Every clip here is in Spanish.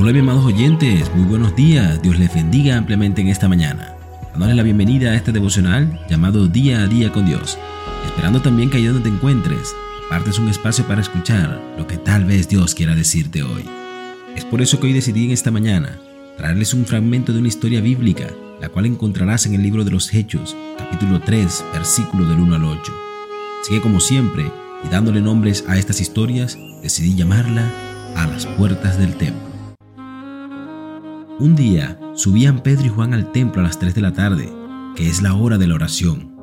Hola mis amados oyentes, muy buenos días, Dios les bendiga ampliamente en esta mañana. Dándoles la bienvenida a este devocional llamado Día a Día con Dios, esperando también que allá donde te encuentres, partes un espacio para escuchar lo que tal vez Dios quiera decirte hoy. Es por eso que hoy decidí en esta mañana traerles un fragmento de una historia bíblica, la cual encontrarás en el libro de los Hechos, capítulo 3, versículo del 1 al 8. Así como siempre, y dándole nombres a estas historias, decidí llamarla A las puertas del templo. Un día subían Pedro y Juan al templo a las 3 de la tarde, que es la hora de la oración.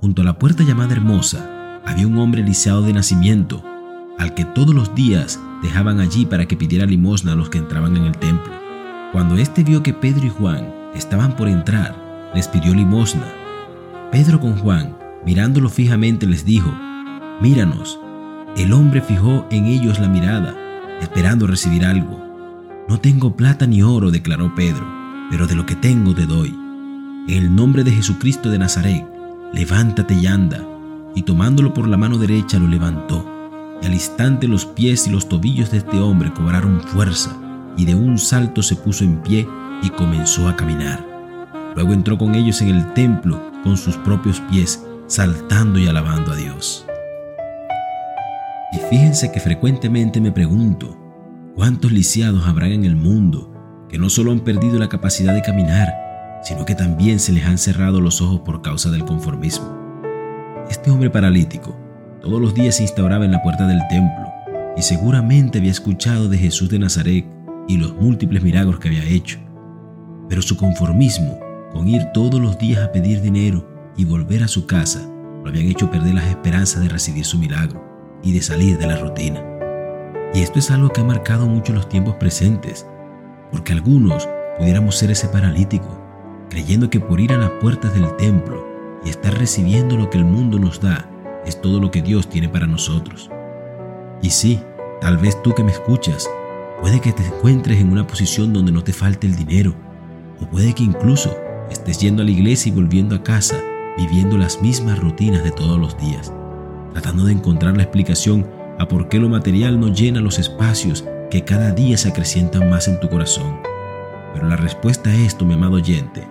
Junto a la puerta llamada Hermosa había un hombre lisiado de nacimiento, al que todos los días dejaban allí para que pidiera limosna a los que entraban en el templo. Cuando éste vio que Pedro y Juan estaban por entrar, les pidió limosna. Pedro con Juan, mirándolo fijamente, les dijo, Míranos. El hombre fijó en ellos la mirada, esperando recibir algo. No tengo plata ni oro, declaró Pedro, pero de lo que tengo te doy. En el nombre de Jesucristo de Nazaret, levántate y anda. Y tomándolo por la mano derecha lo levantó. Y al instante los pies y los tobillos de este hombre cobraron fuerza, y de un salto se puso en pie y comenzó a caminar. Luego entró con ellos en el templo con sus propios pies, saltando y alabando a Dios. Y fíjense que frecuentemente me pregunto, ¿cuántos lisiados habrán en el mundo que no solo han perdido la capacidad de caminar, sino que también se les han cerrado los ojos por causa del conformismo? Este hombre paralítico todos los días se instauraba en la puerta del templo y seguramente había escuchado de Jesús de Nazaret y los múltiples milagros que había hecho. Pero su conformismo con ir todos los días a pedir dinero y volver a su casa lo habían hecho perder las esperanzas de recibir su milagro y de salir de la rutina. Y esto es algo que ha marcado mucho los tiempos presentes, porque algunos pudiéramos ser ese paralítico, creyendo que por ir a las puertas del templo y estar recibiendo lo que el mundo nos da es todo lo que Dios tiene para nosotros. Y sí, tal vez tú que me escuchas, puede que te encuentres en una posición donde no te falte el dinero, o puede que incluso estés yendo a la iglesia y volviendo a casa, viviendo las mismas rutinas de todos los días tratando de encontrar la explicación a por qué lo material no llena los espacios que cada día se acrecientan más en tu corazón. Pero la respuesta a esto, mi amado oyente,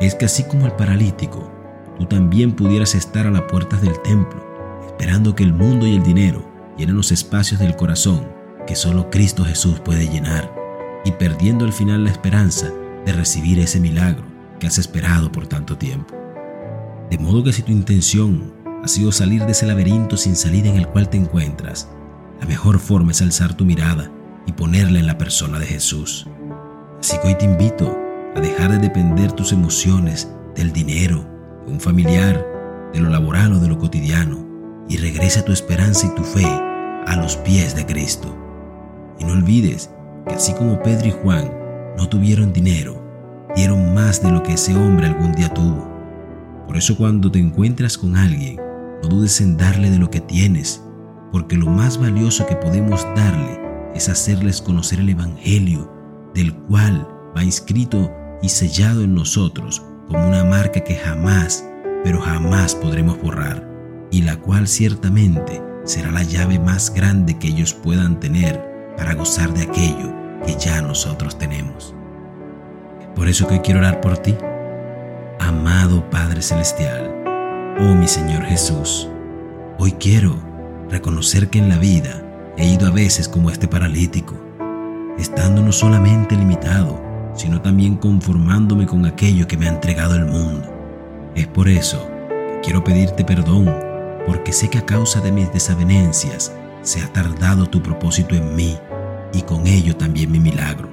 es que así como el paralítico, tú también pudieras estar a las puertas del templo, esperando que el mundo y el dinero llenen los espacios del corazón que solo Cristo Jesús puede llenar, y perdiendo al final la esperanza de recibir ese milagro que has esperado por tanto tiempo. De modo que si tu intención ha sido salir de ese laberinto sin salida en el cual te encuentras, la mejor forma es alzar tu mirada y ponerla en la persona de Jesús. Así que hoy te invito a dejar de depender tus emociones del dinero, de un familiar, de lo laboral o de lo cotidiano, y regresa tu esperanza y tu fe a los pies de Cristo. Y no olvides que así como Pedro y Juan no tuvieron dinero, dieron más de lo que ese hombre algún día tuvo. Por eso cuando te encuentras con alguien no dudes en darle de lo que tienes, porque lo más valioso que podemos darle es hacerles conocer el Evangelio, del cual va inscrito y sellado en nosotros como una marca que jamás, pero jamás podremos borrar, y la cual ciertamente será la llave más grande que ellos puedan tener para gozar de aquello que ya nosotros tenemos. Por eso que quiero orar por ti, amado Padre Celestial Oh mi Señor Jesús, hoy quiero reconocer que en la vida he ido a veces como este paralítico, estando no solamente limitado, sino también conformándome con aquello que me ha entregado el mundo. Es por eso que quiero pedirte perdón, porque sé que a causa de mis desavenencias se ha tardado tu propósito en mí y con ello también mi milagro.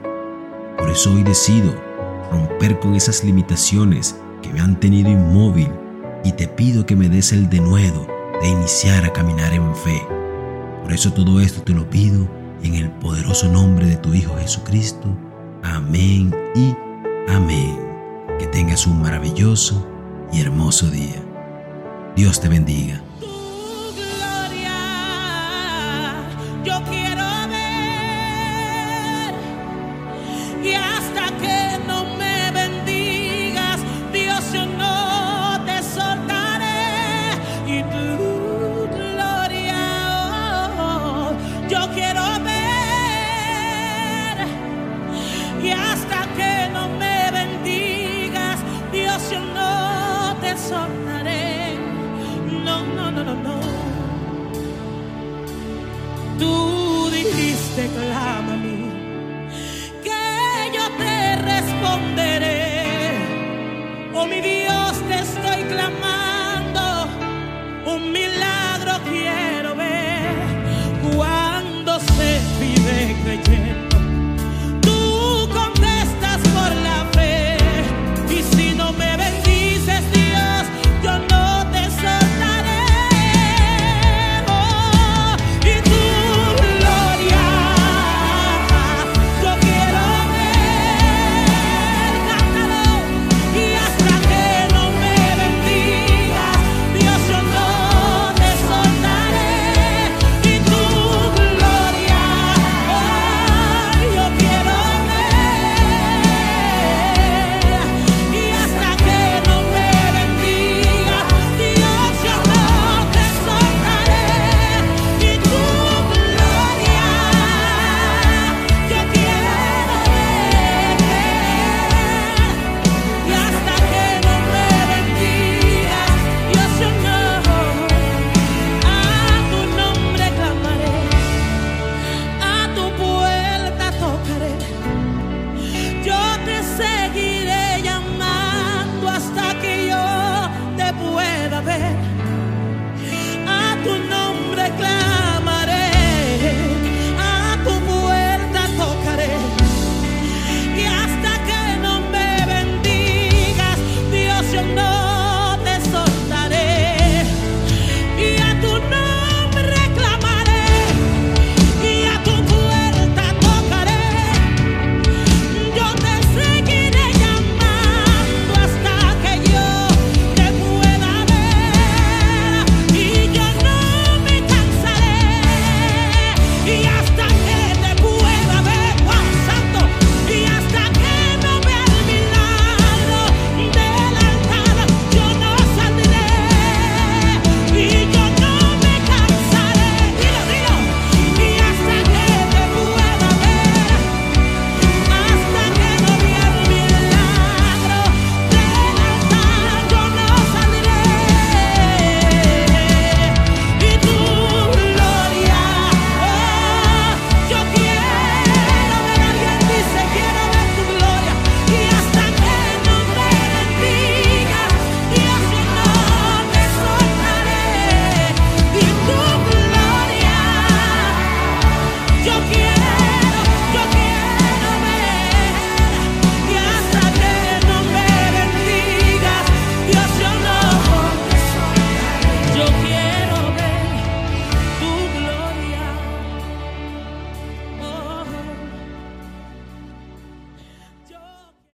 Por eso hoy decido romper con esas limitaciones que me han tenido inmóvil y te pido que me des el denuedo de iniciar a caminar en fe. Por eso todo esto te lo pido en el poderoso nombre de tu Hijo Jesucristo. Amén y amén. Que tengas un maravilloso y hermoso día. Dios te bendiga. teclado.